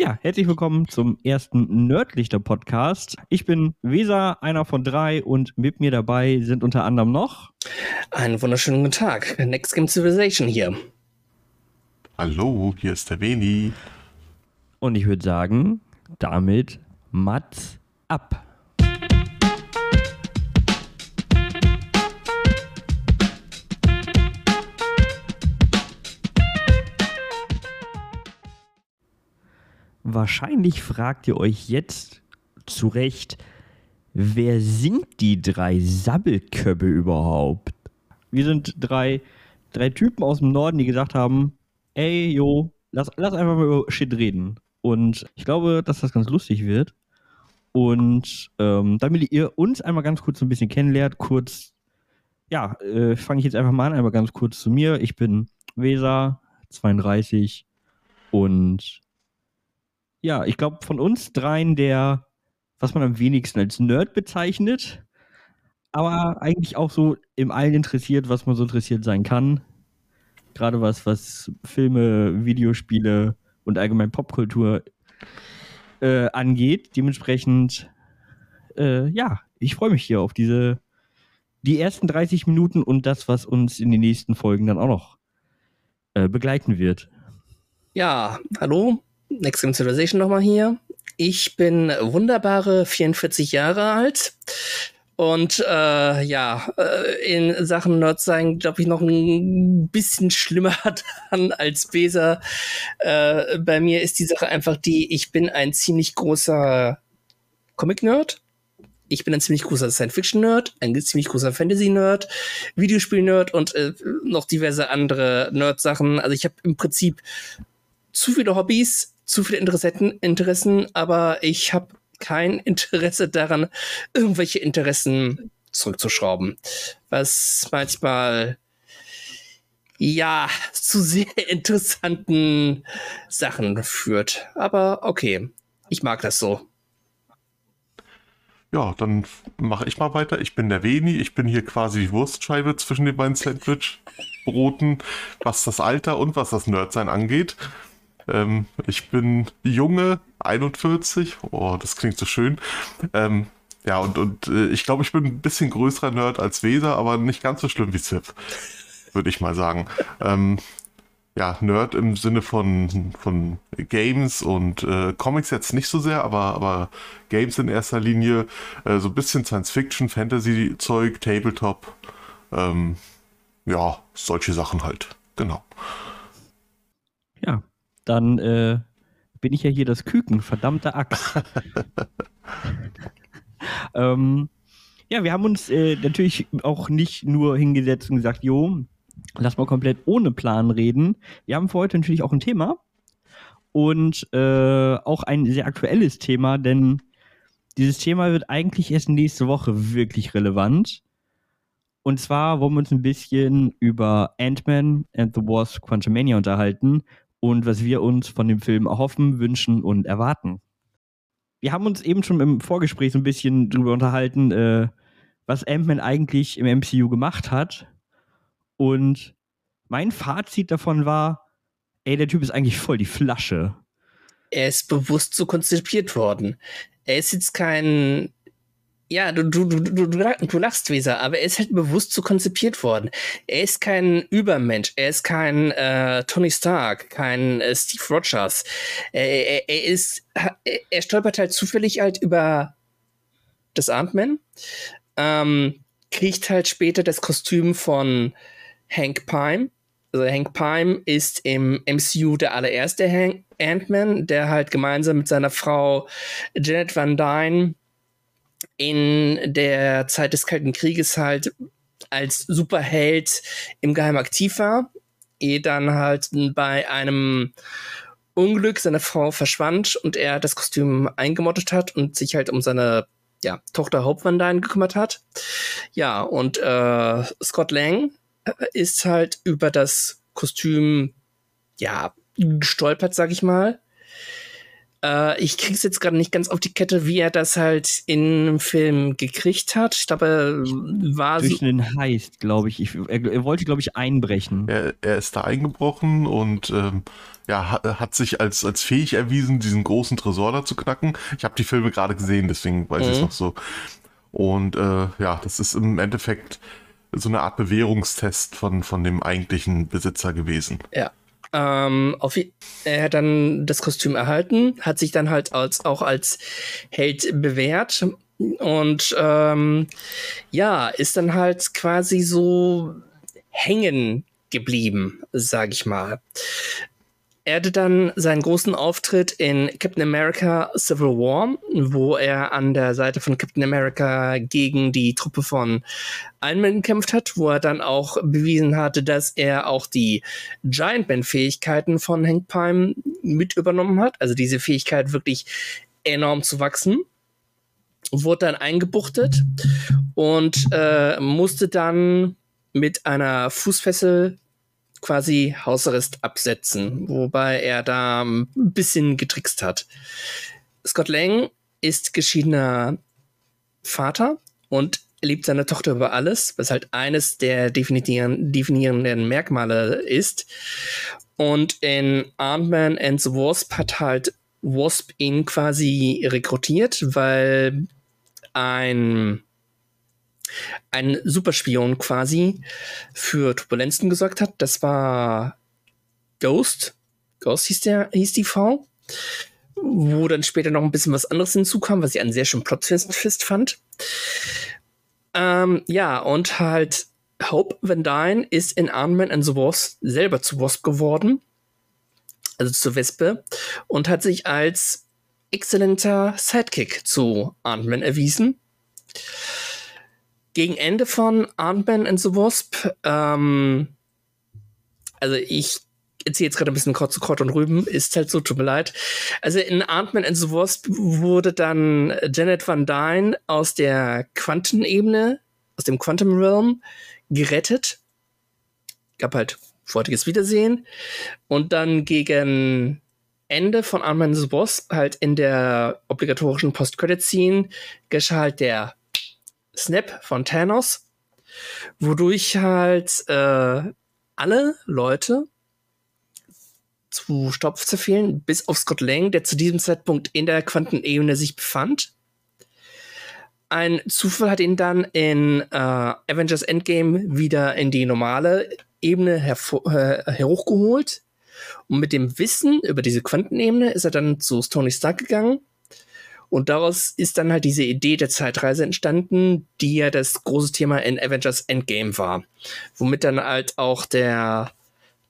Ja, herzlich willkommen zum ersten Nerdlichter-Podcast. Ich bin Weser, einer von drei, und mit mir dabei sind unter anderem noch. Einen wunderschönen guten Tag. Next Game Civilization hier. Hallo, hier ist der Veni. Und ich würde sagen, damit Mats ab. Wahrscheinlich fragt ihr euch jetzt zu Recht, wer sind die drei Sabbelköppe überhaupt? Wir sind drei, drei Typen aus dem Norden, die gesagt haben, ey, jo, lass, lass einfach mal über Shit reden. Und ich glaube, dass das ganz lustig wird. Und ähm, damit ihr uns einmal ganz kurz so ein bisschen kennenlernt, kurz, ja, äh, fange ich jetzt einfach mal an, einmal ganz kurz zu mir. Ich bin Weser, 32 und ja, ich glaube, von uns dreien der, was man am wenigsten als Nerd bezeichnet, aber eigentlich auch so im Allen interessiert, was man so interessiert sein kann. Gerade was, was Filme, Videospiele und allgemein Popkultur äh, angeht. Dementsprechend, äh, ja, ich freue mich hier auf diese, die ersten 30 Minuten und das, was uns in den nächsten Folgen dann auch noch äh, begleiten wird. Ja, hallo, Next Game Civilization nochmal hier. Ich bin wunderbare 44 Jahre alt. Und äh, ja, äh, in Sachen Nerd sein, glaube ich, noch ein bisschen schlimmer dran als Beser. Äh, bei mir ist die Sache einfach die, ich bin ein ziemlich großer Comic-Nerd. Ich bin ein ziemlich großer Science-Fiction-Nerd, ein ziemlich großer Fantasy-Nerd, Videospiel-Nerd und äh, noch diverse andere Nerd-Sachen. Also ich habe im Prinzip zu viele Hobbys, zu viele Interessen, Interessen aber ich habe kein Interesse daran, irgendwelche Interessen zurückzuschrauben. Was manchmal ja zu sehr interessanten Sachen führt. Aber okay, ich mag das so. Ja, dann mache ich mal weiter. Ich bin der Veni. Ich bin hier quasi die Wurstscheibe zwischen den beiden Sandwich-Broten, was das Alter und was das Nerdsein angeht. Ähm, ich bin junge, 41. Oh, das klingt so schön. Ähm, ja, und, und äh, ich glaube, ich bin ein bisschen größerer Nerd als Weser, aber nicht ganz so schlimm wie Zip, würde ich mal sagen. Ähm, ja, Nerd im Sinne von, von Games und äh, Comics jetzt nicht so sehr, aber, aber Games in erster Linie, äh, so ein bisschen Science-Fiction, Fantasy-Zeug, Tabletop, ähm, ja, solche Sachen halt, genau. Dann äh, bin ich ja hier das Küken, verdammte Axt. ähm, ja, wir haben uns äh, natürlich auch nicht nur hingesetzt und gesagt, jo, lass mal komplett ohne Plan reden. Wir haben für heute natürlich auch ein Thema und äh, auch ein sehr aktuelles Thema, denn dieses Thema wird eigentlich erst nächste Woche wirklich relevant. Und zwar wollen wir uns ein bisschen über Ant-Man and the Wasp Quantumania unterhalten und was wir uns von dem Film erhoffen, wünschen und erwarten. Wir haben uns eben schon im Vorgespräch so ein bisschen drüber unterhalten, äh, was Ant-Man eigentlich im MCU gemacht hat. Und mein Fazit davon war, ey, der Typ ist eigentlich voll die Flasche. Er ist bewusst so konzipiert worden. Er ist jetzt kein ja, du, du, du, du, du lachst, Weser, aber er ist halt bewusst so konzipiert worden. Er ist kein Übermensch, er ist kein äh, Tony Stark, kein äh, Steve Rogers. Er, er, er ist, er stolpert halt zufällig halt über das Ant-Man, ähm, kriegt halt später das Kostüm von Hank Pym. Also Hank Pym ist im MCU der allererste Ant-Man, der halt gemeinsam mit seiner Frau Janet Van Dyne in der Zeit des Kalten Krieges halt als Superheld im Geheim aktiv war, ehe dann halt bei einem Unglück seine Frau verschwand und er das Kostüm eingemottet hat und sich halt um seine ja, Tochter Dyne gekümmert hat. Ja, und äh, Scott Lang äh, ist halt über das Kostüm ja gestolpert, sag ich mal. Äh, ich krieg's jetzt gerade nicht ganz auf die Kette, wie er das halt im Film gekriegt hat. Ich glaube, er war Durch so. einen Heist, glaube ich. ich er, er wollte, glaube ich, einbrechen. Er, er ist da eingebrochen und ähm, ja, hat, hat sich als, als fähig erwiesen, diesen großen Tresor da zu knacken. Ich habe die Filme gerade gesehen, deswegen weiß ich es Mhm. noch so. Und äh, ja, das ist im Endeffekt so eine Art Bewährungstest von, von dem eigentlichen Besitzer gewesen. Ja. Ähm, auf, er hat dann das Kostüm erhalten, hat sich dann halt als, auch als Held bewährt und ähm, ja, ist dann halt quasi so hängen geblieben, sag ich mal. Er hatte dann seinen großen Auftritt in Captain America Civil War, wo er an der Seite von Captain America gegen die Truppe von Iron Man gekämpft hat, wo er dann auch bewiesen hatte, dass er auch die Giant Man-Fähigkeiten von Hank Pym mit übernommen hat. Also diese Fähigkeit wirklich enorm zu wachsen. Wurde dann eingebuchtet und äh, musste dann mit einer Fußfessel quasi Hausarrest absetzen, wobei er da ein bisschen getrickst hat. Scott Lang ist geschiedener Vater und liebt seine Tochter über alles, was halt eines der definieren, definierenden Merkmale ist. Und in Ant-Man and the Wasp hat halt Wasp ihn quasi rekrutiert, weil ein ein Superspion quasi für Turbulenzen gesorgt hat. Das war Ghost. Ghost hieß, der, hieß die Frau. Wo dann später noch ein bisschen was anderes hinzukam, was ich einen sehr schönen Plot-Twist fand. Ähm, ja, und halt Hope Van Dyne ist in Ant-Man and the Wasp selber zu Wasp geworden. Also zur Wespe. Und hat sich als exzellenter Sidekick zu Ant-Man erwiesen gegen Ende von Ant-Man and the Wasp, ähm, also ich erzähle jetzt gerade ein bisschen kurz zu Kort und Rüben, ist halt so, tut mir leid. Also in Ant-Man and the Wasp wurde dann Janet Van Dyne aus der Quantenebene, aus dem Quantum Realm gerettet. Gab halt freudiges Wiedersehen. Und dann gegen Ende von Ant-Man and the Wasp, halt in der obligatorischen Post-Credit-Scene, geschah halt der Snap von Thanos, wodurch halt äh, alle Leute zu Stopp zerfehlen, bis auf Scott Lang, der zu diesem Zeitpunkt in der Quantenebene sich befand. Ein Zufall hat ihn dann in äh, Avengers Endgame wieder in die normale Ebene äh, hochgeholt. Und mit dem Wissen über diese Quantenebene ist er dann zu Tony Stark gegangen und daraus ist dann halt diese Idee der Zeitreise entstanden, die ja das große Thema in Avengers Endgame war. Womit dann halt auch der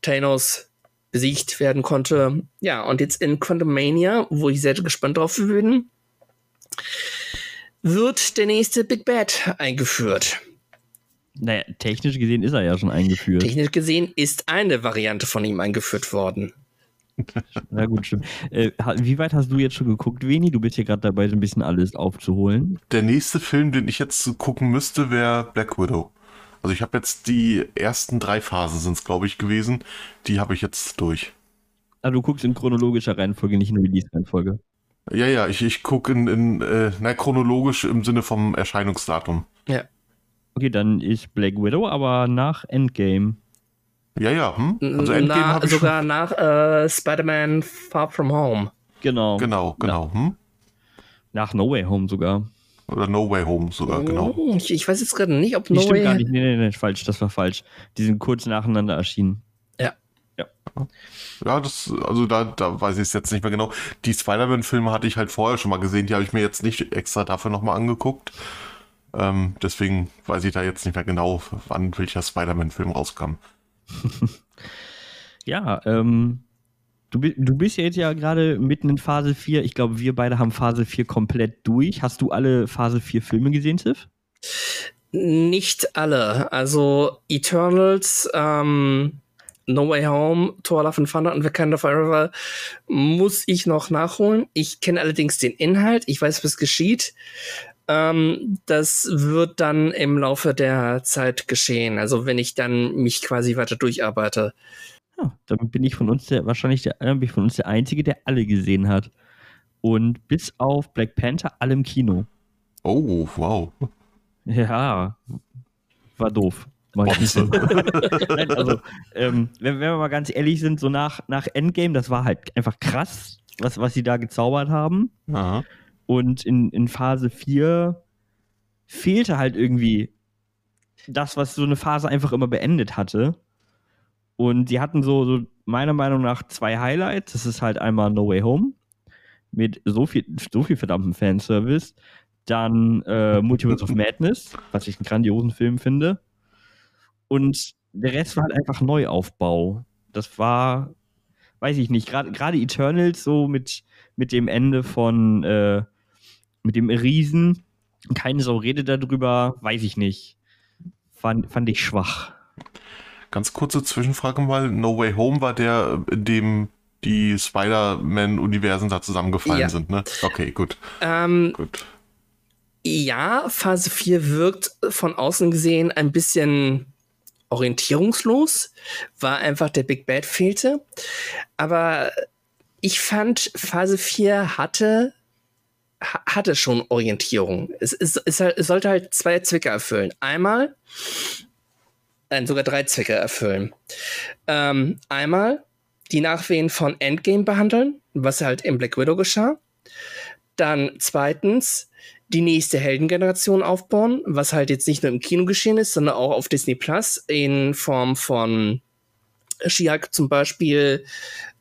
Thanos besiegt werden konnte. Ja, und jetzt in Quantum Mania, wo ich sehr gespannt drauf bin, wird der nächste Big Bad eingeführt. Naja, technisch gesehen ist er ja schon eingeführt. Technisch gesehen ist eine Variante von ihm eingeführt worden. Na gut, stimmt. Äh, wie weit hast du jetzt schon geguckt, Veni? Du bist hier gerade dabei, so ein bisschen alles aufzuholen. Der nächste Film, den ich jetzt gucken müsste, wäre Black Widow. Also ich habe jetzt die ersten drei Phasen sind es, glaube ich, gewesen. Die habe ich jetzt durch. Ah, du guckst in chronologischer Reihenfolge, nicht in Release-Reihenfolge. Ja, ja, ich, ich gucke in, in äh, na, chronologisch im Sinne vom Erscheinungsdatum. Ja. Okay, dann ist Black Widow, aber nach Endgame. Ja, ja, hm? Also Endgame Na, ich schon. sogar nach äh, Spider-Man Far From Home. Genau. Genau, genau. Hm? Nach No Way Home sogar. Oder No Way Home sogar, genau. Oh, Ich, ich weiß jetzt gerade nicht, ob Nee, No stimmt Way gar nicht. Nee, nee, nee, falsch. Das war falsch. Die sind kurz nacheinander erschienen. Ja, das, also da, da weiß ich es jetzt nicht mehr genau. Die Spider-Man-Filme hatte ich halt vorher schon mal gesehen, die habe ich mir jetzt nicht extra dafür nochmal angeguckt. Ähm, deswegen weiß ich da jetzt nicht mehr genau, wann welcher Spider-Man-Film rauskam. Ja, ähm, du, du bist ja jetzt ja gerade mitten in Phase 4. Ich glaube, wir beide haben Phase 4 komplett durch. Hast du alle Phase 4 Filme gesehen, Tiff? Nicht alle. Also Eternals, ähm, No Way Home, Thor Love and Thunder und Wakanda Forever muss ich noch nachholen. Ich kenne allerdings den Inhalt. Ich weiß, was geschieht. Ähm, das wird dann im Laufe der Zeit geschehen. Also wenn ich dann mich quasi weiter durcharbeite. Ja, dann bin ich von uns der, wahrscheinlich der, dann bin ich von uns der Einzige, der alle gesehen hat. Und bis auf Black Panther alle im Kino. Oh, wow. Ja, war doof. War ich nicht so. Nein, also, ähm, wenn, wenn wir mal ganz ehrlich sind, so nach, nach Endgame, das war halt einfach krass, was, was sie da gezaubert haben. Aha. Und in, in Phase 4 fehlte halt irgendwie das, was so eine Phase einfach immer beendet hatte. Und die hatten so, so meiner Meinung nach zwei Highlights. Das ist halt einmal No Way Home mit so viel, so viel verdammten Fanservice. Dann äh, Multiverse of Madness, was ich einen grandiosen Film finde. Und der Rest war halt einfach Neuaufbau. Das war, weiß ich nicht, gerade Eternals so mit, mit dem Ende von, äh, mit dem Riesen. Keine Sau redet darüber, weiß ich nicht. Fand, fand ich schwach. Ganz kurze Zwischenfrage mal. No Way Home war der, in dem die Spider-Man-Universen da zusammengefallen Ja. sind, ne? Okay, gut. Ähm, Gut. ja, Phase 4 wirkt von außen gesehen ein bisschen orientierungslos, war einfach der Big Bad fehlte. Aber ich fand, Phase 4 hatte, ha- hatte schon Orientierung. Es, es, es, es sollte halt zwei Zwecke erfüllen. Einmal, nein, sogar drei Zwecke erfüllen. Ähm, einmal die Nachwehen von Endgame behandeln, was halt im Black Widow geschah. Dann zweitens die nächste Heldengeneration aufbauen, was halt jetzt nicht nur im Kino geschehen ist, sondern auch auf Disney Plus in Form von She-Hulk zum Beispiel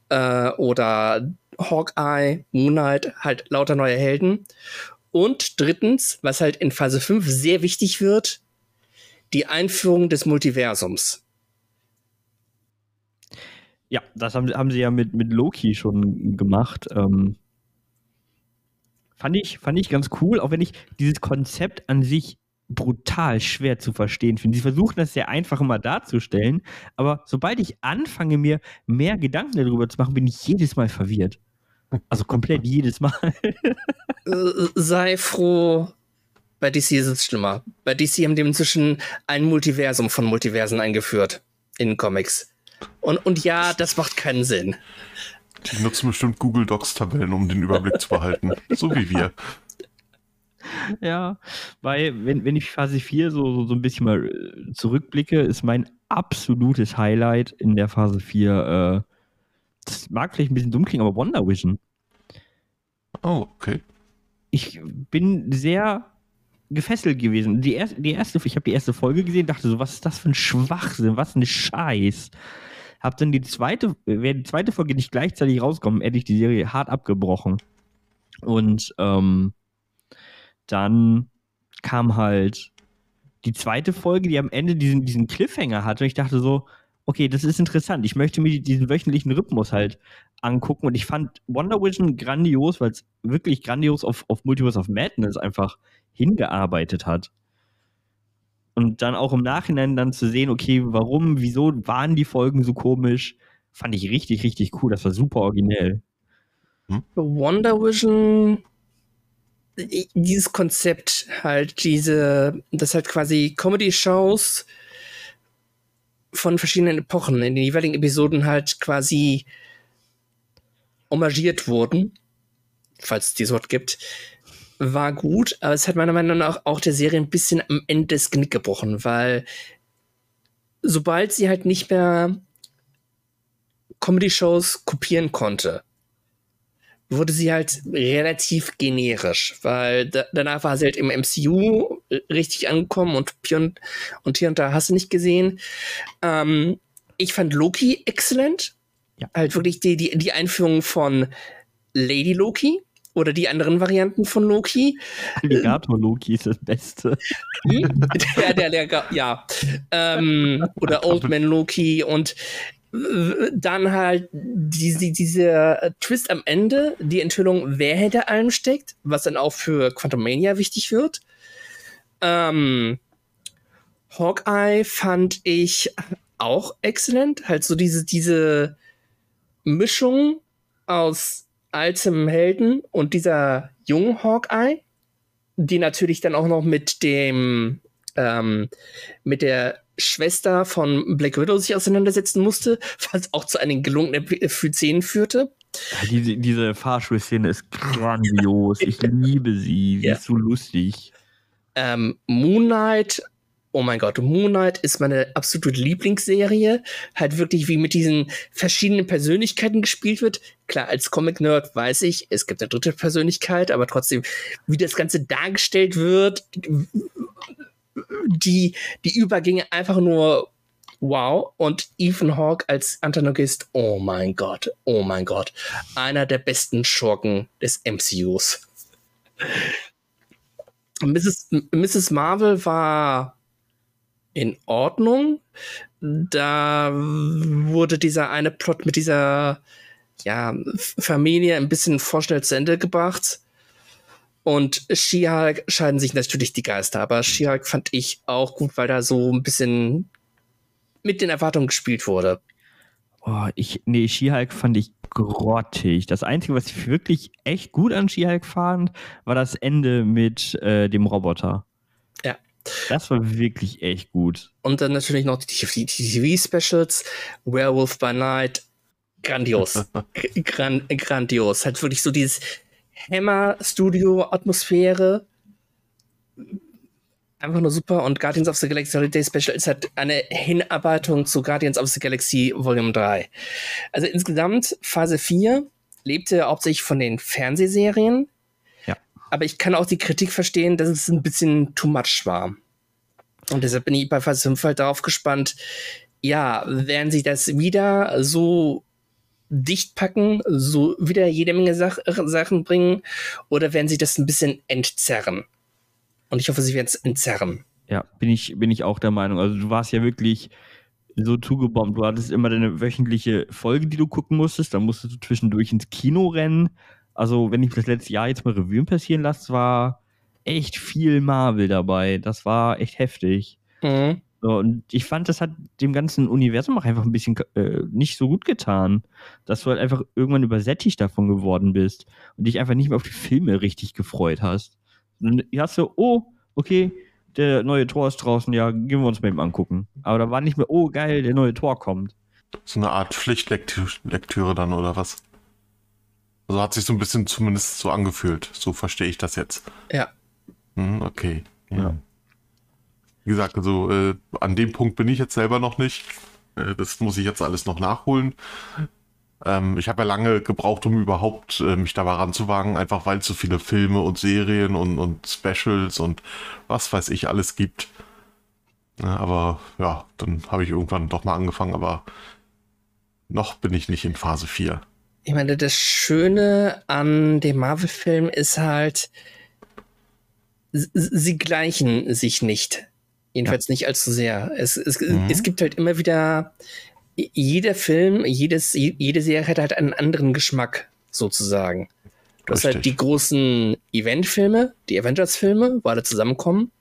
äh, oder Hawkeye, Moonlight, halt lauter neue Helden. Und drittens, was halt in Phase 5 sehr wichtig wird, die Einführung des Multiversums. Ja, das haben, haben sie ja mit, mit Loki schon gemacht. Ähm, fand, ich, fand ich ganz cool, auch wenn ich dieses Konzept an sich brutal schwer zu verstehen finde. Sie versuchen das sehr einfach immer darzustellen, aber sobald ich anfange, mir mehr Gedanken darüber zu machen, bin ich jedes Mal verwirrt. Also komplett jedes Mal. Äh, sei froh, bei DC ist es schlimmer. Bei DC haben die inzwischen ein Multiversum von Multiversen eingeführt in Comics. Und, und ja, das macht keinen Sinn. Die nutzen bestimmt Google Docs Tabellen, um den Überblick zu behalten. So wie wir. Ja, weil, wenn, wenn ich Phase 4 so, so, so ein bisschen mal äh, zurückblicke, ist mein absolutes Highlight in der Phase 4, äh, das mag vielleicht ein bisschen dumm klingen, aber Wonder Vision. Oh, okay. Ich bin sehr gefesselt gewesen. Die erste, die erste ich habe die erste Folge gesehen, dachte so, was ist das für ein Schwachsinn, was ein Scheiß. Hab dann die zweite, wäre die zweite Folge nicht gleichzeitig rauskommen, hätte ich die Serie hart abgebrochen. Und ähm, dann kam halt die zweite Folge, die am Ende diesen, diesen Cliffhanger hatte. Und ich dachte so, okay, das ist interessant. Ich möchte mir diesen wöchentlichen Rhythmus halt angucken. Und ich fand Wonder Vision grandios, weil es wirklich grandios auf, auf Multiverse of Madness einfach hingearbeitet hat. Und dann auch im Nachhinein dann zu sehen, okay, warum, wieso waren die Folgen so komisch, fand ich richtig, richtig cool. Das war super originell. Wonder Vision, dieses Konzept halt, diese, das halt quasi Comedy-Shows von verschiedenen Epochen in den jeweiligen Episoden halt quasi homagiert wurden, falls es dieses Wort gibt, war gut, aber es hat meiner Meinung nach auch der Serie ein bisschen am Ende das Genick gebrochen, weil sobald sie halt nicht mehr Comedy-Shows kopieren konnte, wurde sie halt relativ generisch, weil da, danach war sie halt im MCU richtig angekommen und hier und, hier und da hast du nicht gesehen. Ähm, ich fand Loki exzellent. Ja. Halt wirklich die, die, die Einführung von Lady Loki oder die anderen Varianten von Loki. Alligator Loki ist das Beste. Hm? der, der, der, ja. Ähm, oder Old Man Loki und dann halt diese, diese äh, Twist am Ende, die Enthüllung, wer hinter allem steckt, was dann auch für Quantum Mania wichtig wird. Ähm, Hawkeye fand ich auch exzellent. Halt so diese, diese Mischung aus altem Helden und dieser jungen Hawkeye, die natürlich dann auch noch mit dem, ähm, mit der Schwester von Black Widow sich auseinandersetzen musste, was auch zu einem gelungenen Szenen führte. Diese, diese Fahrschulszene ist grandios. Ich liebe sie. Sie Ja. ist so lustig. Ähm, Moon Knight, oh mein Gott, Moon Knight ist meine absolute Lieblingsserie. Halt wirklich, wie mit diesen verschiedenen Persönlichkeiten gespielt wird. Klar, als Comic-Nerd weiß ich, es gibt eine dritte Persönlichkeit, aber trotzdem, wie das Ganze dargestellt wird, die, die Übergänge einfach nur wow. Und Ethan Hawke als Antagonist, oh mein Gott, oh mein Gott. Einer der besten Schurken des MCUs. Mrs. Mrs. Marvel war in Ordnung. Da wurde dieser eine Plot mit dieser ja, Familie ein bisschen vorschnell zu Ende gebracht. Und She-Hulk scheiden sich natürlich die Geister, aber She-Hulk fand ich auch gut, weil da so ein bisschen mit den Erwartungen gespielt wurde. Oh, ich, nee, She-Hulk fand ich grottig. Das Einzige, was ich wirklich echt gut an She-Hulk fand, war das Ende mit äh, dem Roboter. Ja. Das war wirklich echt gut. Und dann natürlich noch die, die, TV-Specials, Werewolf by Night, grandios. Gran, grandios. Halt wirklich so dieses Hammer-Studio-Atmosphäre. Einfach nur super. Und Guardians of the Galaxy Holiday Special ist halt eine Hinarbeitung zu Guardians of the Galaxy Volume 3. Also insgesamt Phase 4 lebte hauptsächlich von den Fernsehserien. Ja. Aber ich kann auch die Kritik verstehen, dass es ein bisschen too much war. Und deshalb bin ich bei Phase 5 halt darauf gespannt, ja, werden sie das wieder so dicht packen, so wieder jede Menge Sach Sachen bringen, oder werden sie das ein bisschen entzerren? Und ich hoffe, sie werden es entzerren. Ja, bin ich, bin ich auch der Meinung. Also du warst ja wirklich so zugebombt. Du hattest immer deine wöchentliche Folge, die du gucken musstest. Dann musstest du zwischendurch ins Kino rennen. Also, wenn ich das letzte Jahr jetzt mal Revue passieren lasse, war echt viel Marvel dabei. Das war echt heftig. Mhm. Und ich fand, das hat dem ganzen Universum auch einfach ein bisschen äh, nicht so gut getan. Dass du halt einfach irgendwann übersättigt davon geworden bist und dich einfach nicht mehr auf die Filme richtig gefreut hast. Und dann hast du, oh, okay, der neue Tor ist draußen, ja, gehen wir uns mal eben angucken. Aber da war nicht mehr, oh, geil, der neue Tor kommt. So eine Art Pflichtlektüre dann oder was? Also hat sich so ein bisschen zumindest so angefühlt. So verstehe ich das jetzt. Ja. Hm, okay. Ja. Ja. Wie gesagt, also äh, an dem Punkt bin ich jetzt selber noch nicht. Äh, das muss ich jetzt alles noch nachholen. Ähm, ich habe ja lange gebraucht, um überhaupt äh, mich da mal ranzuwagen, einfach weil es so viele Filme und Serien und, und Specials und was weiß ich alles gibt. Ja, aber ja, dann habe ich irgendwann doch mal angefangen, aber noch bin ich nicht in Phase 4. Ich meine, das Schöne an dem Marvel-Film ist halt, sie gleichen sich nicht. Jedenfalls nicht allzu sehr. Es, es, Mhm. es gibt halt immer wieder, jeder Film, jedes, jede Serie hat halt einen anderen Geschmack, sozusagen. Du hast halt die großen Event-Filme, die Avengers-Filme, wo alle zusammenkommen.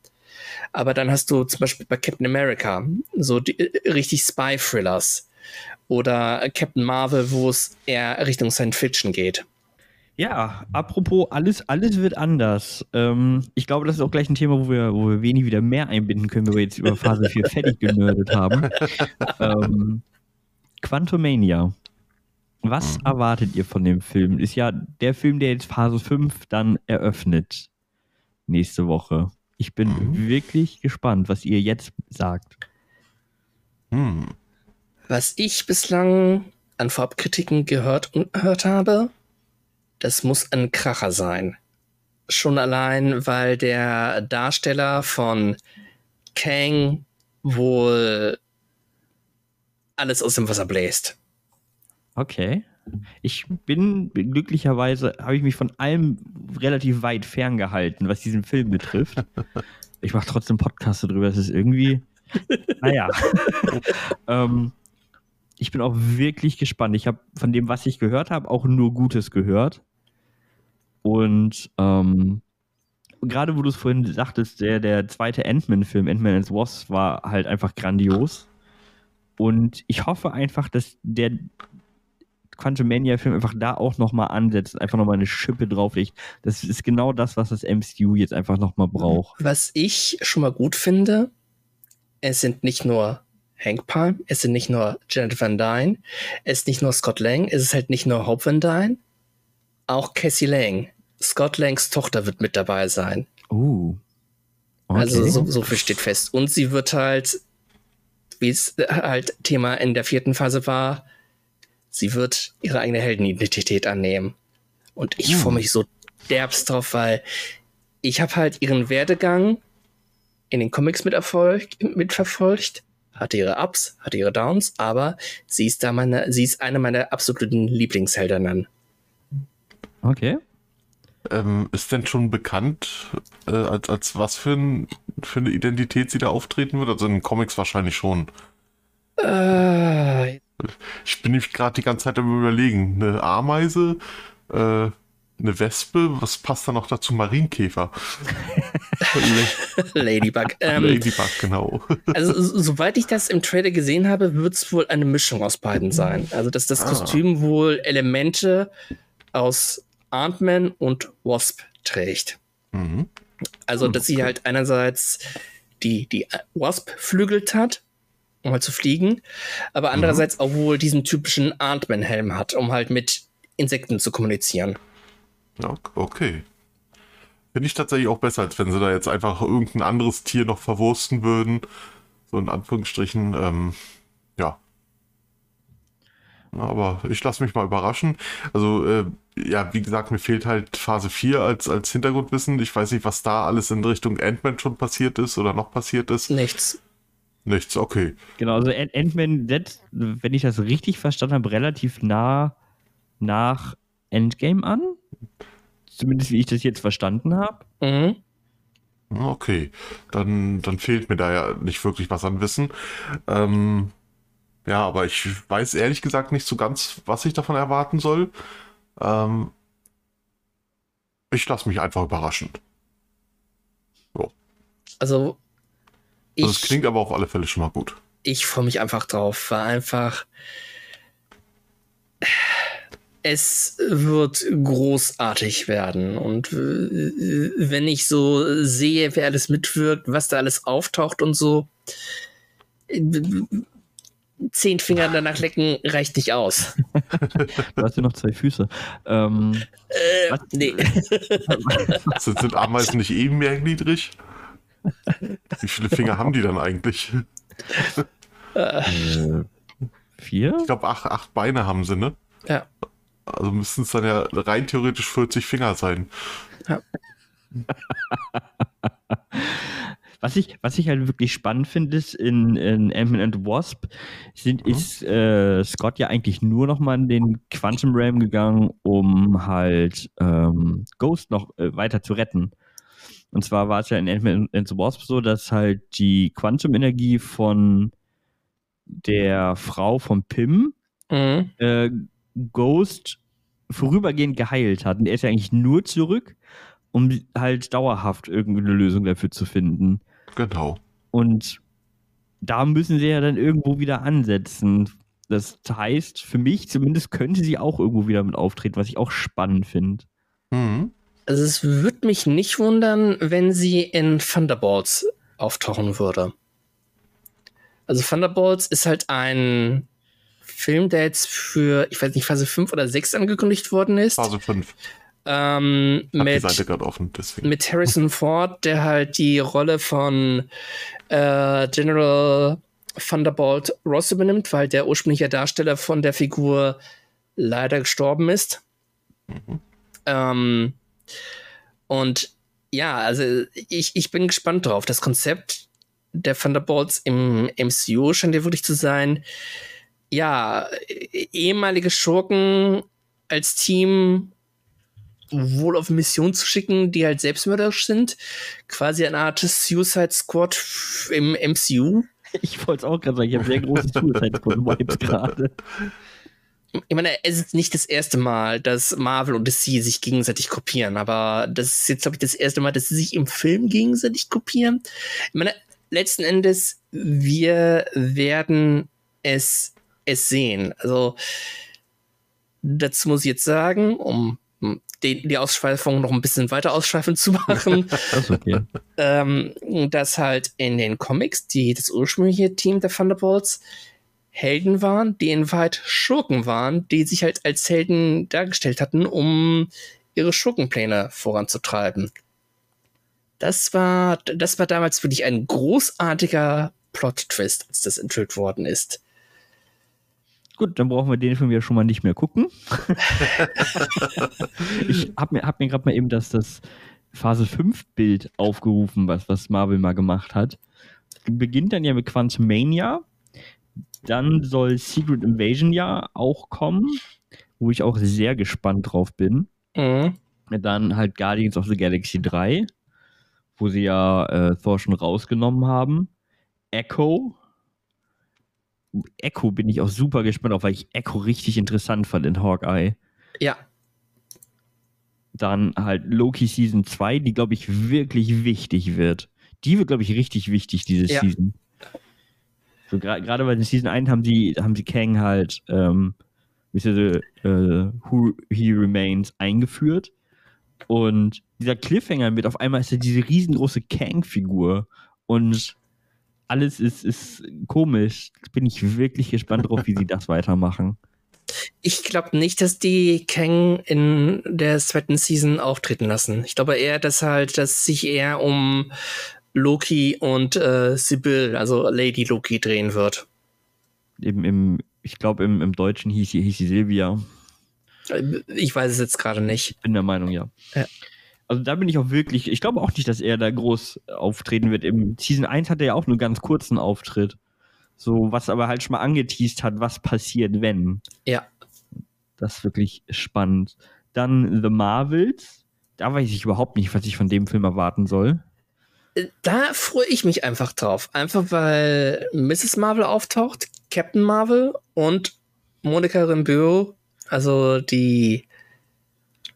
Aber dann hast du zum Beispiel bei Captain America so die, äh, richtig Spy-Thrillers. Oder Captain Marvel, wo es eher Richtung Science Fiction geht. Ja, apropos, alles, alles wird anders. Ähm, ich glaube, das ist auch gleich ein Thema, wo wir, wo wir wenig wieder mehr einbinden können, wenn wir jetzt über Phase 4 fertig genördet haben. ähm, Quantumania. Was Mhm. erwartet ihr von dem Film? Ist ja der Film, der jetzt Phase 5 dann eröffnet. Nächste Woche. Ich bin Mhm. wirklich gespannt, was ihr jetzt sagt. Hm. Was ich bislang an Vorabkritiken gehört und gehört habe, das muss ein Kracher sein. Schon allein, weil der Darsteller von Kang wohl alles aus dem Wasser bläst. Okay. Ich bin glücklicherweise, habe ich mich von allem relativ weit ferngehalten, was diesen Film betrifft. Ich mache trotzdem Podcasts darüber. Es ist irgendwie, naja. ähm, ich bin auch wirklich gespannt. Ich habe von dem, was ich gehört habe, auch nur Gutes gehört. Und ähm, gerade wo du es vorhin sagtest, der, der zweite Ant-Man-Film, Ant-Man and the Wasp, war halt einfach grandios. Und ich hoffe einfach, dass der Quantumania-Film einfach da auch nochmal ansetzt, einfach nochmal eine Schippe drauflegt. Das ist genau das, was das MCU jetzt einfach nochmal braucht. Was ich schon mal gut finde, es sind nicht nur Hank Pym, es sind nicht nur Janet Van Dyne, es ist nicht nur Scott Lang, es ist halt nicht nur Hope Van Dyne, auch Cassie Lang. Scott Langs Tochter wird mit dabei sein. Uh. Okay. Also so, so viel steht fest. Und sie wird halt, wie es halt Thema in der vierten Phase war, sie wird ihre eigene Heldenidentität annehmen. Und ich Hm. freue mich so derbst drauf, weil ich habe halt ihren Werdegang in den Comics miterfolgt, mitverfolgt, hatte ihre Ups, hatte ihre Downs, aber sie ist da meine, sie ist eine meiner absoluten Lieblingsheldinnen. okay. Ähm, ist denn schon bekannt, äh, als, als was für, ein, für eine Identität sie da auftreten wird? Also in den Comics wahrscheinlich schon. Äh, Ich bin nämlich gerade die ganze Zeit am überlegen. Eine Ameise, äh, eine Wespe, was passt da noch dazu? Marienkäfer. Ladybug. Ähm, Ladybug, genau. Also, so- soweit ich das im Trailer gesehen habe, wird es wohl eine Mischung aus beiden sein. Also, dass das Ah. Kostüm wohl Elemente aus Ant-Man und Wasp trägt. Mhm. Also, dass sie halt einerseits die, die Wasp flügelt hat, um halt zu fliegen, aber andererseits auch wohl diesen typischen Ant-Man-Helm hat, um halt mit Insekten zu kommunizieren. Okay. Finde ich tatsächlich auch besser, als wenn sie da jetzt einfach irgendein anderes Tier noch verwursten würden. So in Anführungsstrichen, ähm. Aber ich lasse mich mal überraschen. Also, äh, ja, wie gesagt, mir fehlt halt Phase 4 als, als Hintergrundwissen. Ich weiß nicht, was da alles in Richtung Ant-Man schon passiert ist oder noch passiert ist. Nichts. Nichts, okay. Genau, also Ant- Ant-Man wenn ich das richtig verstanden habe, relativ nah nach Endgame an. Zumindest wie ich das jetzt verstanden habe. Mhm. Okay, dann, dann fehlt mir da ja nicht wirklich was an Wissen. Ähm, ja, aber ich weiß ehrlich gesagt nicht so ganz, was ich davon erwarten soll. Ähm, ich lasse mich einfach überraschen. Also, ich. Also es klingt aber auf alle Fälle schon mal gut. ich freue mich einfach drauf, weil einfach es wird großartig werden. Und äh, wenn ich so sehe, wer alles mitwirkt, was da alles auftaucht und so, äh, zehn Finger danach lecken reicht nicht aus. Du hast ja noch zwei Füße. Ähm, Äh, Was? nee. Sind, sind Ameisen nicht eben mehrgliedrig? Wie viele Finger haben die dann eigentlich? äh, vier? Ich glaube, acht, acht Beine haben sie, ne? Ja. Also müssten es dann ja rein theoretisch 40 Finger sein. Was ich, was ich halt wirklich spannend finde, ist in, in Ant-Man and Wasp, sind, Mhm. ist äh, Scott ja eigentlich nur noch mal in den Quantum Realm gegangen, um halt ähm, Ghost noch äh, weiter zu retten. Und zwar war es ja in Ant-Man and the Wasp so, dass halt die Quantum-Energie von der Frau von Pym Mhm. äh, Ghost vorübergehend geheilt hat. Und er ist ja eigentlich nur zurück, um halt dauerhaft irgendeine Lösung dafür zu finden. Genau. Und da müssen sie ja dann irgendwo wieder ansetzen. Das heißt, für mich zumindest könnte sie auch irgendwo wieder mit auftreten, was ich auch spannend finde. Mhm. Also es würde mich nicht wundern, wenn sie in Thunderbolts auftauchen würde. Also Thunderbolts ist halt ein Film, der jetzt für, ich weiß nicht, Phase 5 oder 6 angekündigt worden ist. Phase 5. Ähm, mit, offen, mit Harrison Ford, der halt die Rolle von äh, General Thunderbolt Ross übernimmt, weil der ursprüngliche Darsteller von der Figur leider gestorben ist. Ähm, und ja, also ich, ich bin gespannt drauf. Das Konzept der Thunderbolts im MCU scheint ja wirklich zu sein, ja, eh- ehemalige Schurken als Team wohl auf Mission zu schicken, die halt selbstmörderisch sind. Quasi eine Art Suicide Squad im MCU. Ich wollte es auch gerade sagen, ich habe sehr große Suicide Squad-Vibes gerade. Ich meine, es ist nicht das erste Mal, dass Marvel und DC sich gegenseitig kopieren, aber das ist jetzt, glaube ich, das erste Mal, dass sie sich im Film gegenseitig kopieren. Ich meine, letzten Endes, wir werden es, es sehen. Also, dazu muss ich jetzt sagen, um die, die Ausschweifung noch ein bisschen weiter ausschweifend zu machen, Das okay. ähm, dass halt in den Comics, die das ursprüngliche Team der Thunderbolts Helden waren, die in Wahrheit Schurken waren, die sich halt als Helden dargestellt hatten, um ihre Schurkenpläne voranzutreiben. Das war, das war damals wirklich ein großartiger Plot-Twist, als das enthüllt worden ist. Gut, dann brauchen wir den Film ja schon mal nicht mehr gucken. ich habe mir, hab mir gerade mal eben das, das Phase 5 Bild aufgerufen, was, was Marvel mal gemacht hat. Beginnt dann ja mit Quantum Mania. Dann soll Secret Invasion ja auch kommen, wo ich auch sehr gespannt drauf bin. Mhm. Dann halt Guardians of the Galaxy 3, wo sie ja äh, Thor schon rausgenommen haben. Echo. Echo bin ich auch super gespannt auf, weil ich Echo richtig interessant fand in Hawkeye. Ja, Dann halt Loki Season 2, die, glaube ich, wirklich wichtig wird. Die wird, glaube ich, richtig wichtig, diese Ja. Season. So, gra- Gerade weil in Season 1 haben sie, haben sie Kang halt, ähm, beziehungsweise, äh, Who He Remains eingeführt. Und dieser Cliffhanger mit auf einmal ist er diese riesengroße Kang-Figur. Und alles ist, ist komisch. Bin ich wirklich gespannt drauf, wie sie das weitermachen. ich glaube nicht, dass die Kang in der zweiten Season auftreten lassen. Ich glaube eher, dass halt, dass sich eher um Loki und äh, Sibyl, also Lady Loki, drehen wird. Im, im, ich glaube, im, im Deutschen hieß sie, hieß sie Silvia. Äh, Ich weiß es jetzt gerade nicht. Bin der Meinung, ja. Ja. Also da bin ich auch wirklich, ich glaube auch nicht, dass er da groß auftreten wird. Im Season 1 hat er ja auch nur ganz kurzen Auftritt. So, was aber halt schon mal angeteased hat, was passiert, wenn. Ja. Das ist wirklich spannend. Dann The Marvels. Da weiß ich überhaupt nicht, was ich von dem Film erwarten soll. Äh, Da freue ich mich einfach drauf. Einfach weil Mrs. Marvel auftaucht, Captain Marvel und Monica Rambeau, also die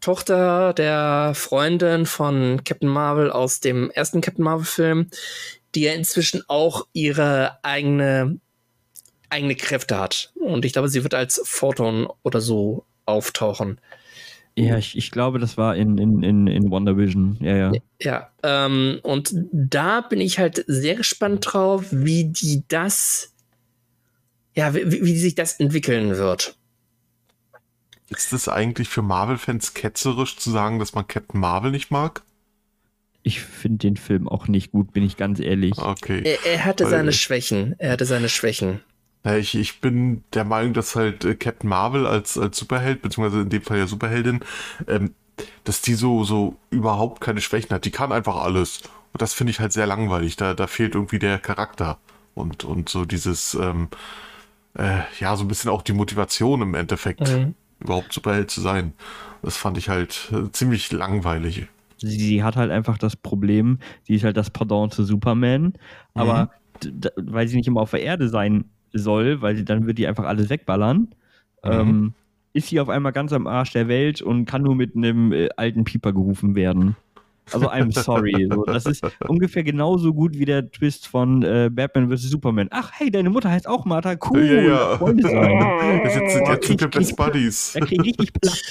Tochter der Freundin von Captain Marvel aus dem ersten Captain Marvel Film, die ja inzwischen auch ihre eigene eigene Kräfte hat. Und ich glaube, sie wird als Photon oder so auftauchen. Ja, ich, ich glaube, das war in, in, in, in WandaVision. Ja, ja. Ja, ähm, und da bin ich halt sehr gespannt drauf, wie die das, ja, wie, wie sich das entwickeln wird. Ist es eigentlich für Marvel-Fans ketzerisch zu sagen, dass man Captain Marvel nicht mag? Ich finde den Film auch nicht gut, bin ich ganz ehrlich. Okay. Er, er hatte Weil- seine Schwächen. Er hatte seine Schwächen. Ja, ich, ich bin der Meinung, dass halt äh, Captain Marvel als, als Superheld, beziehungsweise in dem Fall ja Superheldin, ähm, dass die so, so überhaupt keine Schwächen hat. Die kann einfach alles. Und das finde ich halt sehr langweilig. Da, da fehlt irgendwie der Charakter. Und, und so dieses, ähm, äh, ja, so ein bisschen auch die Motivation im Endeffekt, Mhm. Überhaupt Superheld zu sein. Das fand ich halt äh, ziemlich langweilig. sie, sie hat halt einfach das Problem, sie ist halt das Pendant zu Superman, aber d- weil sie nicht immer auf der Erde sein soll, weil sie dann wird die einfach alles wegballern, ähm, ist sie auf einmal ganz am Arsch der Welt und kann nur mit einem äh, alten Pieper gerufen werden. Also I'm sorry. So, das ist ungefähr genauso gut wie der Twist von äh, Batman vs. Superman. Ach, hey, deine Mutter heißt auch Martha. Cool. Ja, ja. Freunde sein. Jetzt, jetzt, sind- Oh, jetzt sind wir Best Buddies. Da krieg ich richtig Platz.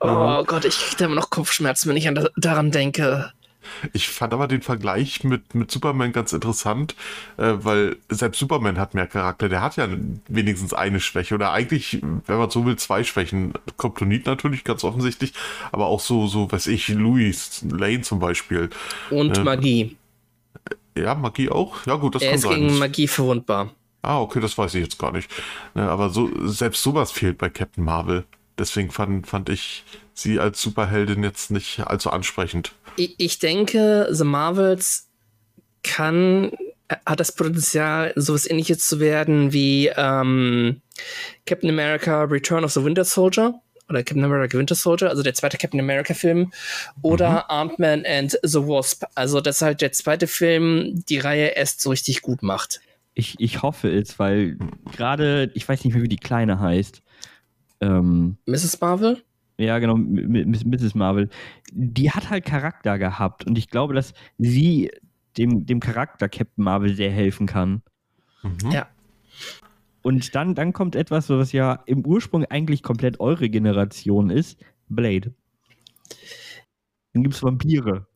Oh Gott, ich kriege immer noch Kopfschmerzen, wenn ich an da, daran denke. Ich fand aber den Vergleich mit, mit Superman ganz interessant, äh, weil selbst Superman hat mehr Charakter. Der hat ja wenigstens eine Schwäche oder eigentlich, wenn man so will, zwei Schwächen. Kryptonit natürlich, ganz offensichtlich, aber auch so, so, weiß ich, Louis Lane zum Beispiel. Und Äh, Magie. Ja, Magie auch? Ja, gut, das Er kann ist sein. gegen Magie verwundbar. Ah, okay, das weiß ich jetzt gar nicht. Ne, aber so, selbst sowas fehlt bei Captain Marvel. Deswegen fand, fand ich sie als Superheldin jetzt nicht allzu ansprechend. Ich, ich denke, The Marvels kann, hat das Potenzial, sowas ähnliches zu werden wie ähm, Captain America Return of the Winter Soldier oder Captain America Winter Soldier, also der zweite Captain America Film, oder Ant-Man and the Wasp. Also, dass halt der zweite Film die Reihe erst so richtig gut macht. Ich, ich hoffe es, weil gerade, ich weiß nicht mehr, wie die Kleine heißt. Ähm, Mrs. Marvel? Ja, genau, Mrs. Marvel. Die hat halt Charakter gehabt und ich glaube, dass sie dem, dem Charakter Captain Marvel sehr helfen kann. Mhm. Ja. Und dann, dann kommt etwas, was ja im Ursprung eigentlich komplett eure Generation ist: Blade. Dann gibt es Vampire.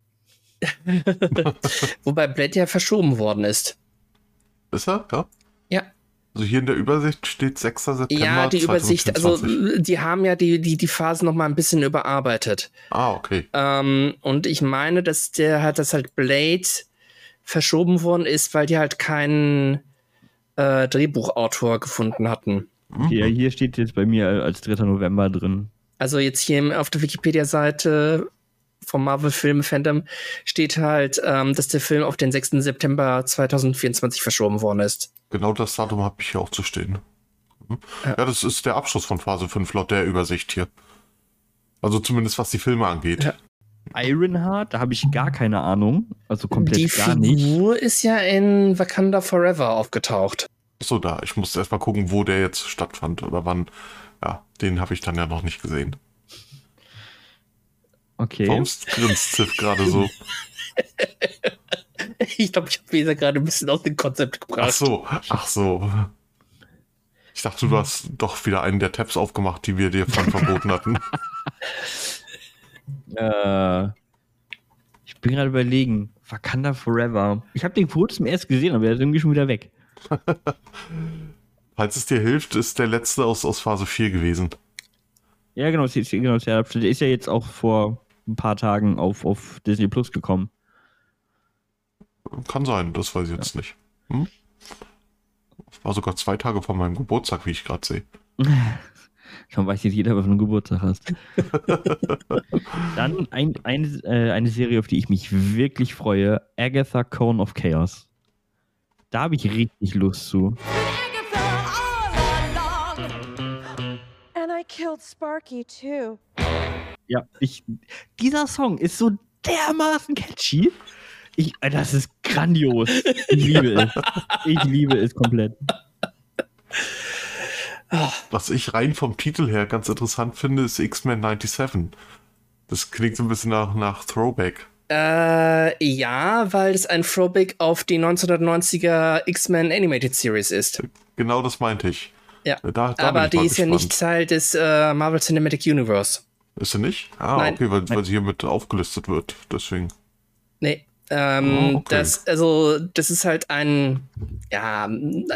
Wobei Blade ja verschoben worden ist. Ist er? Ja. Ja. Also hier in der Übersicht steht 6. September. Ja, die Übersicht, also 2024. die haben ja die, die, die Phasen noch mal ein bisschen überarbeitet. Ah, okay. Ähm, und ich meine, dass der hat, dass halt Blade verschoben worden ist, weil die halt keinen äh, Drehbuchautor gefunden hatten. Ja, hier steht jetzt bei mir als 3. November drin. Also jetzt hier auf der Wikipedia-Seite vom Marvel-Film Phantom steht halt, ähm, dass der Film auf den 6. September 2024 verschoben worden ist. Genau das Datum habe ich hier auch zu stehen. Mhm. Ja. Ja. das ist der Abschluss von Phase 5 laut der Übersicht hier. Also zumindest was die Filme angeht. Ja. Ironheart, da habe ich gar keine Ahnung. Also komplett die gar nicht. Figur ist ja in Wakanda Forever aufgetaucht. So da, ich muss erst mal gucken, wo der jetzt stattfand oder wann. Ja, den habe ich dann ja noch nicht gesehen. Okay. Warum grinst Ziff gerade so? Ich glaube, ich habe Weser gerade ein bisschen aus dem Konzept gebracht. Ach so, ach so. Ich dachte, du hast doch wieder einen der Tabs aufgemacht, die wir dir vorhin verboten hatten. Äh, ich bin gerade überlegen. Wakanda Forever. Ich habe den vor kurzem erst gesehen, aber der ist irgendwie schon wieder weg. Falls es dir hilft, ist der letzte aus, aus Phase 4 gewesen. Ja, genau, ist, genau, ist ja jetzt auch vor ein paar Tagen auf, auf Disney Plus gekommen. Kann sein, das weiß ich jetzt nicht. Hm? War sogar zwei Tage vor meinem Geburtstag, wie ich gerade sehe. Schon weiß jetzt jeder, was du einen Geburtstag hast. Dann ein, eine, äh, eine Serie, auf die ich mich wirklich freue: Agatha Cone of Chaos. Da habe ich richtig Lust zu. And I killed Sparky too. Ja, ich, dieser Song ist so dermaßen catchy. Ich, äh, das ist grandios. Ich liebe es. Ich liebe es komplett. Was ich rein vom Titel her ganz interessant finde, ist X-Men 97. Das klingt so ein bisschen nach, nach Throwback. Äh, ja, weil es ein Throwback auf die 1990er X-Men Animated Series ist. Genau das meinte ich. Ja. Da, Aber die ist ja gespannt. nicht Teil des äh, Marvel Cinematic Universe. Ist sie nicht? Ah, Nein. okay, weil, weil sie hier mit aufgelistet wird. Deswegen. Nee. Ähm, Oh, okay. das, also, das ist halt ein, ja, ein,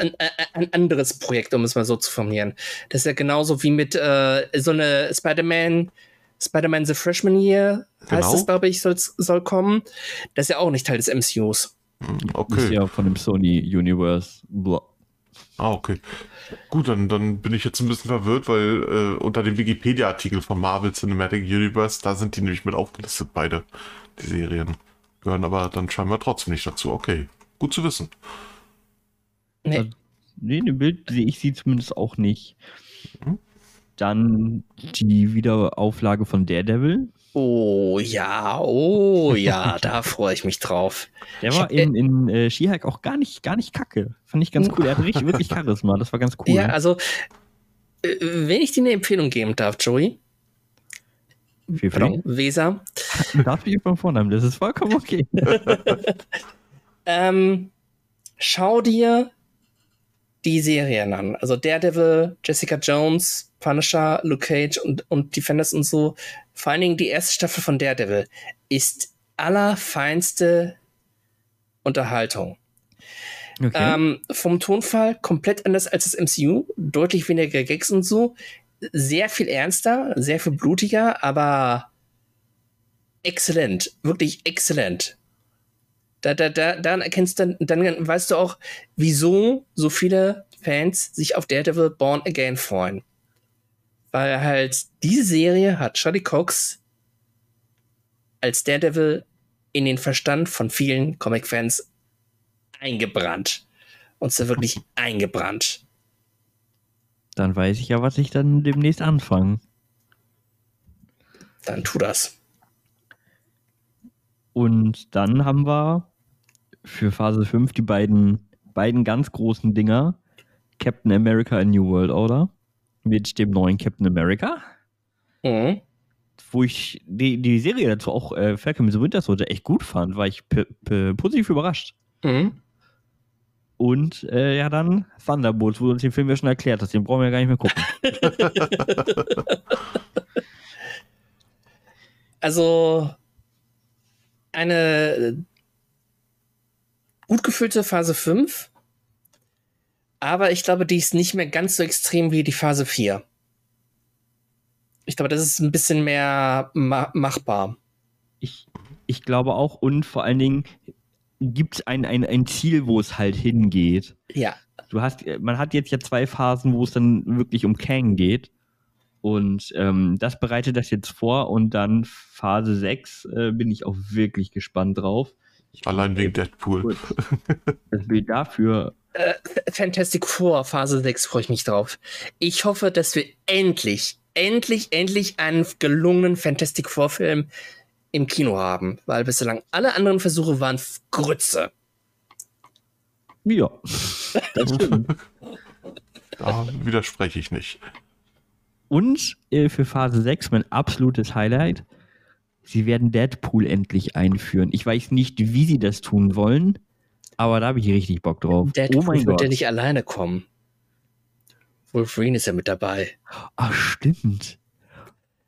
ein, anderes Projekt, um es mal so zu formulieren. Das ist ja genauso wie mit äh, so eine Spider-Man, Spider-Man The Freshman Year, heißt Genau. das, glaube ich, soll, soll kommen. Das ist ja auch nicht Teil des MCUs. Hm, Ist Okay. ja von dem Sony Universe. Blah. Ah, okay. Gut, dann, dann bin ich jetzt ein bisschen verwirrt, weil äh, unter dem Wikipedia-Artikel von Marvel Cinematic Universe, da sind die nämlich mit aufgelistet, beide, die Serien. Gehören aber dann scheinbar trotzdem nicht dazu. Okay, gut zu wissen. Nee. Also, Nee, im Bild sehe ich sie zumindest auch nicht. Mhm. Dann die Wiederauflage von Daredevil. Oh ja, oh ja, da freue ich mich drauf. Der war hab, äh, in, in äh, She-Hulk auch gar nicht, gar nicht kacke. Fand ich ganz cool. Er hatte richtig, wirklich Charisma. Das war ganz cool. Ja, also, äh, wenn ich dir eine Empfehlung geben darf, Joey, Viel pardon, Weser, Du darfst mich beim Vornamen, das ist vollkommen okay. ähm, schau dir die Serien an. Also Daredevil, Jessica Jones, Punisher, Luke Cage und, und Defenders und so. Vor allen Dingen die erste Staffel von Daredevil ist allerfeinste Unterhaltung. okay. Ähm, vom Tonfall komplett anders als das MCU, deutlich weniger Gags und so, sehr viel ernster, sehr viel blutiger, aber exzellent, wirklich exzellent. Da, da, da, dann erkennst du, dann weißt du auch, wieso so viele Fans sich auf Daredevil Born Again freuen. Weil halt diese Serie hat Charlie Cox als Daredevil in den Verstand von vielen Comic-Fans eingebrannt. Und zwar wirklich eingebrannt. dann weiß ich ja, was ich dann demnächst anfange. Dann tu das. Und dann haben wir für Phase 5 die beiden, beiden ganz großen Dinger. Captain America in New World Order. Mit dem neuen Captain America. Mhm. Wo ich die, die Serie dazu auch äh, Falcon with the Winter Soldier echt gut fand, war ich positiv überrascht. Mhm. Und äh, ja, dann Thunderbolts, wo du uns den Film ja schon erklärt hast. Den brauchen wir ja gar nicht mehr gucken. Also, eine gut gefüllte Phase 5. Aber ich glaube, die ist nicht mehr ganz so extrem wie die Phase 4. Ich glaube, das ist ein bisschen mehr ma machbar. Ich, ich glaube auch und vor allen Dingen gibt es ein, ein, ein Ziel, wo es halt hingeht. Ja. Du hast, man hat jetzt ja zwei Phasen, wo es dann wirklich um Kang geht. Und ähm, das bereitet das jetzt vor und dann Phase 6 äh, bin ich auch wirklich gespannt drauf. Ich Allein wegen Deadpool. Das Bild dafür. Äh, Fantastic Four Phase 6 freue ich mich drauf. Ich hoffe, dass wir endlich, endlich, endlich einen gelungenen Fantastic Four Film im Kino haben, weil bislang alle anderen Versuche waren Grütze. Ja, das stimmt. da widerspreche ich nicht. Und äh, für Phase 6 mein absolutes Highlight. Sie werden Deadpool endlich einführen. Ich weiß nicht, wie sie das tun wollen, aber da habe ich richtig Bock drauf. Deadpool oh mein wird ja nicht alleine kommen. Wolverine ist ja mit dabei. Ach, stimmt.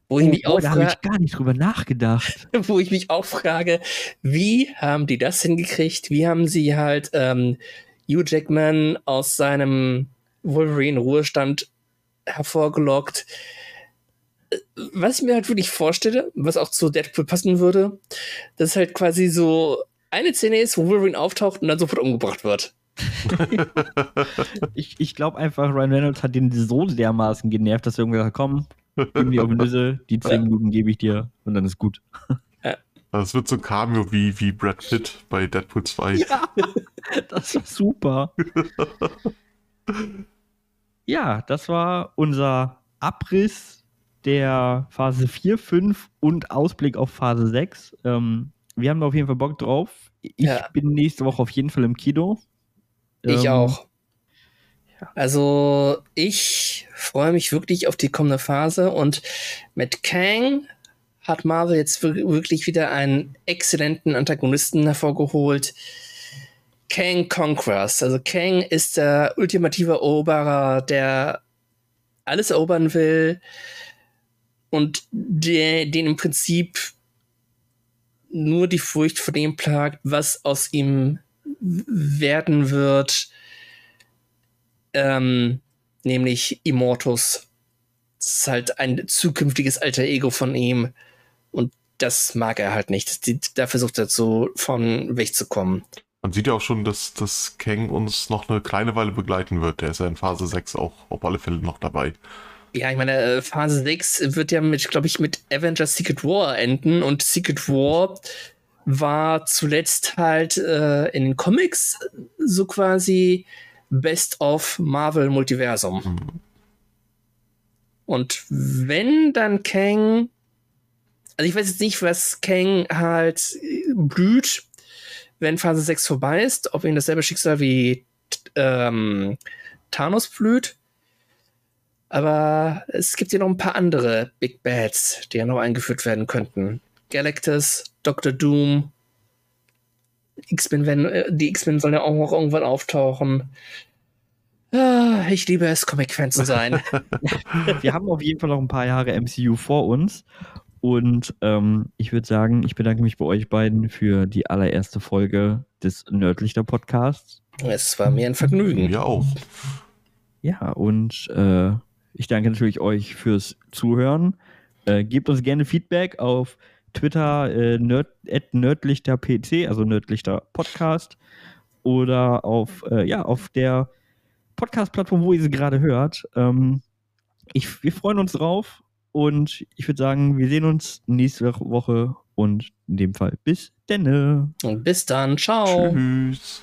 Wo ich oh, mich auch da habe ich gar nicht drüber nachgedacht. wo ich mich auch frage, wie haben die das hingekriegt? Wie haben sie halt ähm, Hugh Jackman aus seinem Wolverine-Ruhestand hervorgelockt? Was ich mir halt wirklich vorstelle, was auch zu Deadpool passen würde, dass halt quasi so eine Szene ist, wo Wolverine auftaucht und dann sofort umgebracht wird. ich ich glaube einfach, Ryan Reynolds hat den so dermaßen genervt, dass er irgendwie gesagt hat, komm, gib mir auf Nüsse, die 10 Minuten gebe ich dir und dann ist gut. Das wird so ein Cameo wie, wie Brad Pitt bei Deadpool 2. Ja, das war super. ja, das war unser Abriss der Phase 4, 5 und Ausblick auf Phase 6. Ähm, wir haben auf jeden Fall Bock drauf. Ich ja. bin nächste Woche auf jeden Fall im Kino. Ich ähm, auch. Also ich freue mich wirklich auf die kommende Phase und mit Kang hat Marvel jetzt wirklich wieder einen exzellenten Antagonisten hervorgeholt. Kang Conquers. Also Kang ist der ultimative Eroberer, der alles erobern will und der, den im Prinzip nur die Furcht vor dem plagt, was aus ihm werden wird ähm, nämlich Immortus. Das ist halt ein zukünftiges alter Ego von ihm und das mag er halt nicht. Die, da versucht er so von wegzukommen. Man sieht ja auch schon, dass, dass Kang uns noch eine kleine Weile begleiten wird. Der ist ja in Phase 6 auch auf alle Fälle noch dabei. Ja, ich meine, äh, Phase 6 wird ja mit, glaube ich, mit Avengers Secret War enden und Secret War war zuletzt halt äh, in den Comics so quasi Best of Marvel Multiversum. Mhm. Und wenn dann Kang, also ich weiß jetzt nicht, was Kang halt blüht, wenn Phase 6 vorbei ist, ob ihm dasselbe Schicksal wie ähm, Thanos blüht. Aber es gibt ja noch ein paar andere Big Bads, die ja noch eingeführt werden könnten. Galactus, Dr. Doom, X-Men werden, äh, die X-Men sollen ja auch noch irgendwann auftauchen. Ah, ich liebe es, Comic-Fan zu sein. Wir haben auf jeden Fall noch ein paar Jahre MCU vor uns. Und ähm, ich würde sagen, ich bedanke mich bei euch beiden für die allererste Folge des Nördlichter Podcasts. Es war mir ein Vergnügen. Ja, auch. Ja, und äh, ich danke natürlich euch fürs Zuhören. Äh, gebt uns gerne Feedback auf Twitter äh, nerd, nördlichter PC, also nördlichter Podcast. Oder auf, äh, ja, auf der Podcast-Plattform, wo ihr sie gerade hört. Ähm, ich, wir freuen uns drauf und ich würde sagen, wir sehen uns nächste Woche und in dem Fall bis denne. Und bis dann. Ciao. Tschüss.